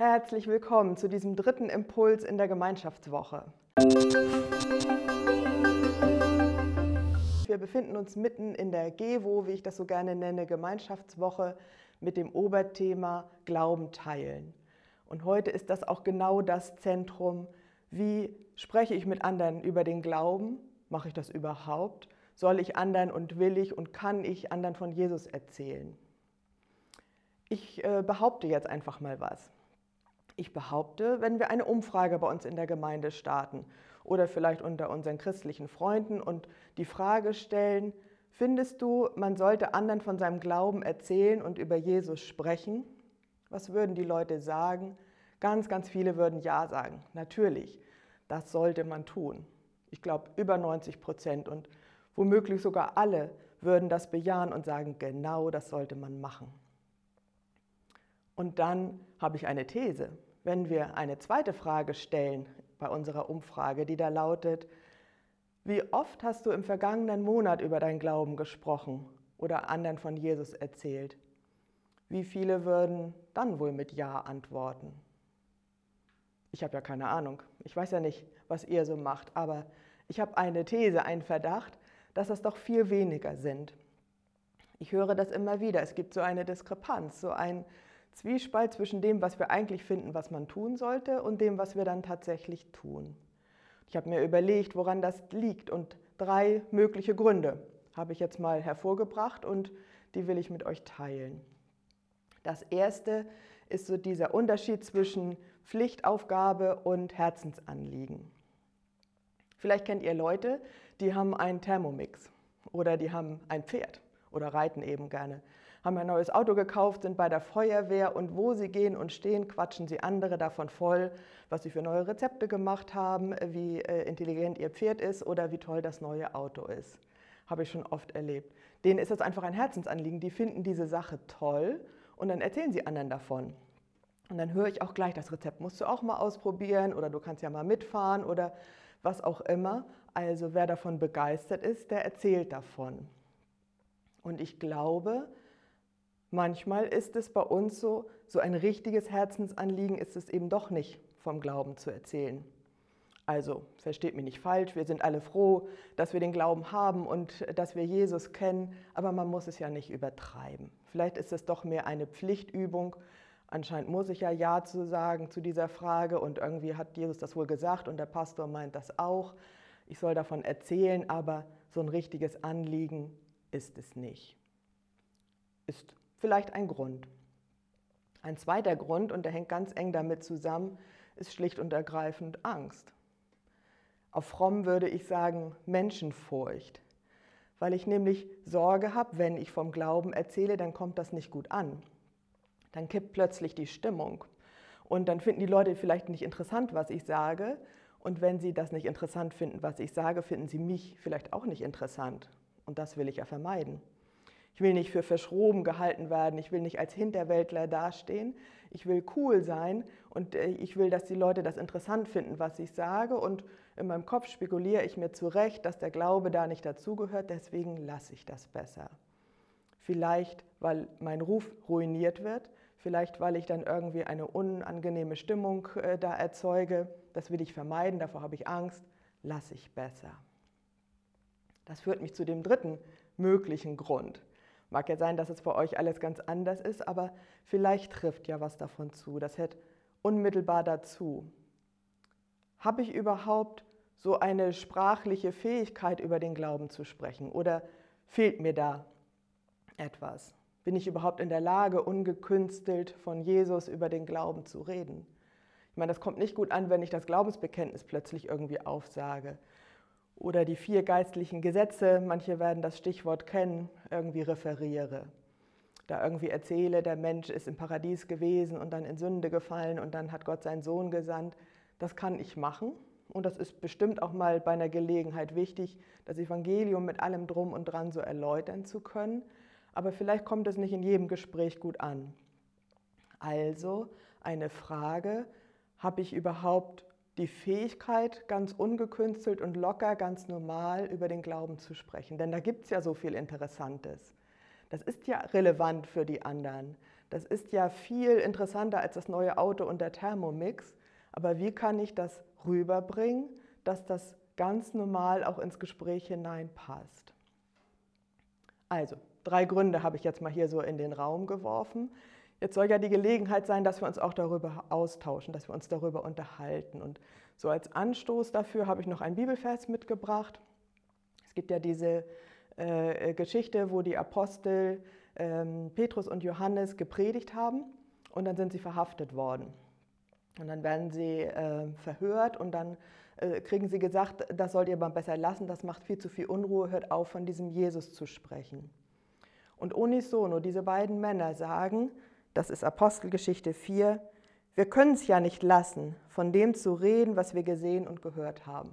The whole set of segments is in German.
Herzlich willkommen zu diesem dritten Impuls in der Gemeinschaftswoche. Wir befinden uns mitten in der GEWO, wie ich das so gerne nenne, Gemeinschaftswoche mit dem Oberthema Glauben teilen. Und heute ist das auch genau das Zentrum, wie spreche ich mit anderen über den Glauben? Mache ich das überhaupt? Soll ich anderen und will ich und kann ich anderen von Jesus erzählen? Ich äh, behaupte jetzt einfach mal was. Ich behaupte, wenn wir eine Umfrage bei uns in der Gemeinde starten oder vielleicht unter unseren christlichen Freunden und die Frage stellen, findest du, man sollte anderen von seinem Glauben erzählen und über Jesus sprechen? Was würden die Leute sagen? Ganz, ganz viele würden Ja sagen. Natürlich, das sollte man tun. Ich glaube, über 90 Prozent und womöglich sogar alle würden das bejahen und sagen, genau das sollte man machen. Und dann habe ich eine These wenn wir eine zweite Frage stellen bei unserer Umfrage, die da lautet, wie oft hast du im vergangenen Monat über dein Glauben gesprochen oder anderen von Jesus erzählt? Wie viele würden dann wohl mit Ja antworten? Ich habe ja keine Ahnung. Ich weiß ja nicht, was ihr so macht, aber ich habe eine These, einen Verdacht, dass das doch viel weniger sind. Ich höre das immer wieder. Es gibt so eine Diskrepanz, so ein Zwiespalt zwischen dem, was wir eigentlich finden, was man tun sollte, und dem, was wir dann tatsächlich tun. Ich habe mir überlegt, woran das liegt und drei mögliche Gründe habe ich jetzt mal hervorgebracht und die will ich mit euch teilen. Das erste ist so dieser Unterschied zwischen Pflichtaufgabe und Herzensanliegen. Vielleicht kennt ihr Leute, die haben einen Thermomix oder die haben ein Pferd oder reiten eben gerne haben ein neues Auto gekauft, sind bei der Feuerwehr und wo sie gehen und stehen, quatschen sie andere davon voll, was sie für neue Rezepte gemacht haben, wie äh, intelligent ihr Pferd ist oder wie toll das neue Auto ist. Habe ich schon oft erlebt. Denen ist das einfach ein Herzensanliegen. Die finden diese Sache toll und dann erzählen sie anderen davon. Und dann höre ich auch gleich, das Rezept musst du auch mal ausprobieren oder du kannst ja mal mitfahren oder was auch immer. Also wer davon begeistert ist, der erzählt davon. Und ich glaube, Manchmal ist es bei uns so, so ein richtiges Herzensanliegen ist es eben doch nicht vom Glauben zu erzählen. Also, versteht mich nicht falsch, wir sind alle froh, dass wir den Glauben haben und dass wir Jesus kennen, aber man muss es ja nicht übertreiben. Vielleicht ist es doch mehr eine Pflichtübung. Anscheinend muss ich ja Ja zu sagen zu dieser Frage und irgendwie hat Jesus das wohl gesagt und der Pastor meint das auch. Ich soll davon erzählen, aber so ein richtiges Anliegen ist es nicht. Ist vielleicht ein Grund. Ein zweiter Grund, und der hängt ganz eng damit zusammen, ist schlicht und ergreifend Angst. Auf fromm würde ich sagen Menschenfurcht, weil ich nämlich Sorge habe, wenn ich vom Glauben erzähle, dann kommt das nicht gut an. Dann kippt plötzlich die Stimmung und dann finden die Leute vielleicht nicht interessant, was ich sage. Und wenn sie das nicht interessant finden, was ich sage, finden sie mich vielleicht auch nicht interessant. Und das will ich ja vermeiden. Ich will nicht für verschroben gehalten werden, ich will nicht als Hinterwäldler dastehen, ich will cool sein und äh, ich will, dass die Leute das interessant finden, was ich sage. Und in meinem Kopf spekuliere ich mir zurecht, dass der Glaube da nicht dazugehört, deswegen lasse ich das besser. Vielleicht, weil mein Ruf ruiniert wird, vielleicht, weil ich dann irgendwie eine unangenehme Stimmung äh, da erzeuge, das will ich vermeiden, davor habe ich Angst, lasse ich besser. Das führt mich zu dem dritten möglichen Grund. Mag ja sein, dass es bei euch alles ganz anders ist, aber vielleicht trifft ja was davon zu. Das hält unmittelbar dazu. Habe ich überhaupt so eine sprachliche Fähigkeit, über den Glauben zu sprechen? Oder fehlt mir da etwas? Bin ich überhaupt in der Lage, ungekünstelt von Jesus über den Glauben zu reden? Ich meine, das kommt nicht gut an, wenn ich das Glaubensbekenntnis plötzlich irgendwie aufsage oder die vier geistlichen Gesetze, manche werden das Stichwort kennen, irgendwie referiere. Da irgendwie erzähle, der Mensch ist im Paradies gewesen und dann in Sünde gefallen und dann hat Gott seinen Sohn gesandt. Das kann ich machen und das ist bestimmt auch mal bei einer Gelegenheit wichtig, das Evangelium mit allem drum und dran so erläutern zu können. Aber vielleicht kommt es nicht in jedem Gespräch gut an. Also eine Frage, habe ich überhaupt die Fähigkeit, ganz ungekünstelt und locker, ganz normal über den Glauben zu sprechen. Denn da gibt es ja so viel Interessantes. Das ist ja relevant für die anderen. Das ist ja viel interessanter als das neue Auto und der Thermomix. Aber wie kann ich das rüberbringen, dass das ganz normal auch ins Gespräch hineinpasst? Also, drei Gründe habe ich jetzt mal hier so in den Raum geworfen. Jetzt soll ja die Gelegenheit sein, dass wir uns auch darüber austauschen, dass wir uns darüber unterhalten. Und so als Anstoß dafür habe ich noch einen Bibelvers mitgebracht. Es gibt ja diese äh, Geschichte, wo die Apostel ähm, Petrus und Johannes gepredigt haben und dann sind sie verhaftet worden. Und dann werden sie äh, verhört und dann äh, kriegen sie gesagt, das sollt ihr mal besser lassen, das macht viel zu viel Unruhe, hört auf, von diesem Jesus zu sprechen. Und unisono, diese beiden Männer sagen, das ist Apostelgeschichte 4, wir können es ja nicht lassen, von dem zu reden, was wir gesehen und gehört haben.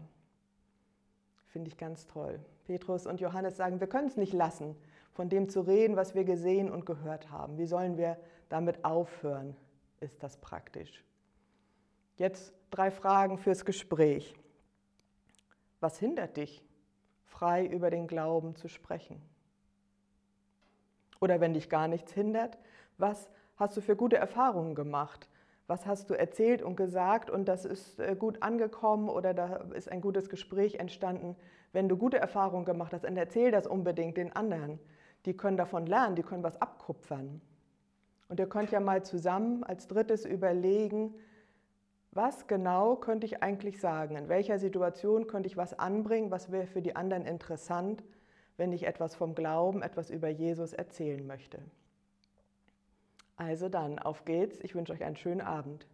Finde ich ganz toll. Petrus und Johannes sagen, wir können es nicht lassen, von dem zu reden, was wir gesehen und gehört haben. Wie sollen wir damit aufhören? Ist das praktisch? Jetzt drei Fragen fürs Gespräch. Was hindert dich, frei über den Glauben zu sprechen? Oder wenn dich gar nichts hindert, was hast du für gute Erfahrungen gemacht? Was hast du erzählt und gesagt und das ist äh, gut angekommen oder da ist ein gutes Gespräch entstanden? Wenn du gute Erfahrungen gemacht hast, dann erzähl das unbedingt den anderen die können davon lernen, die können was abkupfern. Und ihr könnt ja mal zusammen als drittes überlegen, was genau könnte ich eigentlich sagen? In welcher Situation könnte ich was anbringen? Was wäre für die anderen interessant, wenn ich etwas vom Glauben, etwas über Jesus erzählen möchte? Also dann, auf geht's. Ich wünsche euch einen schönen Abend.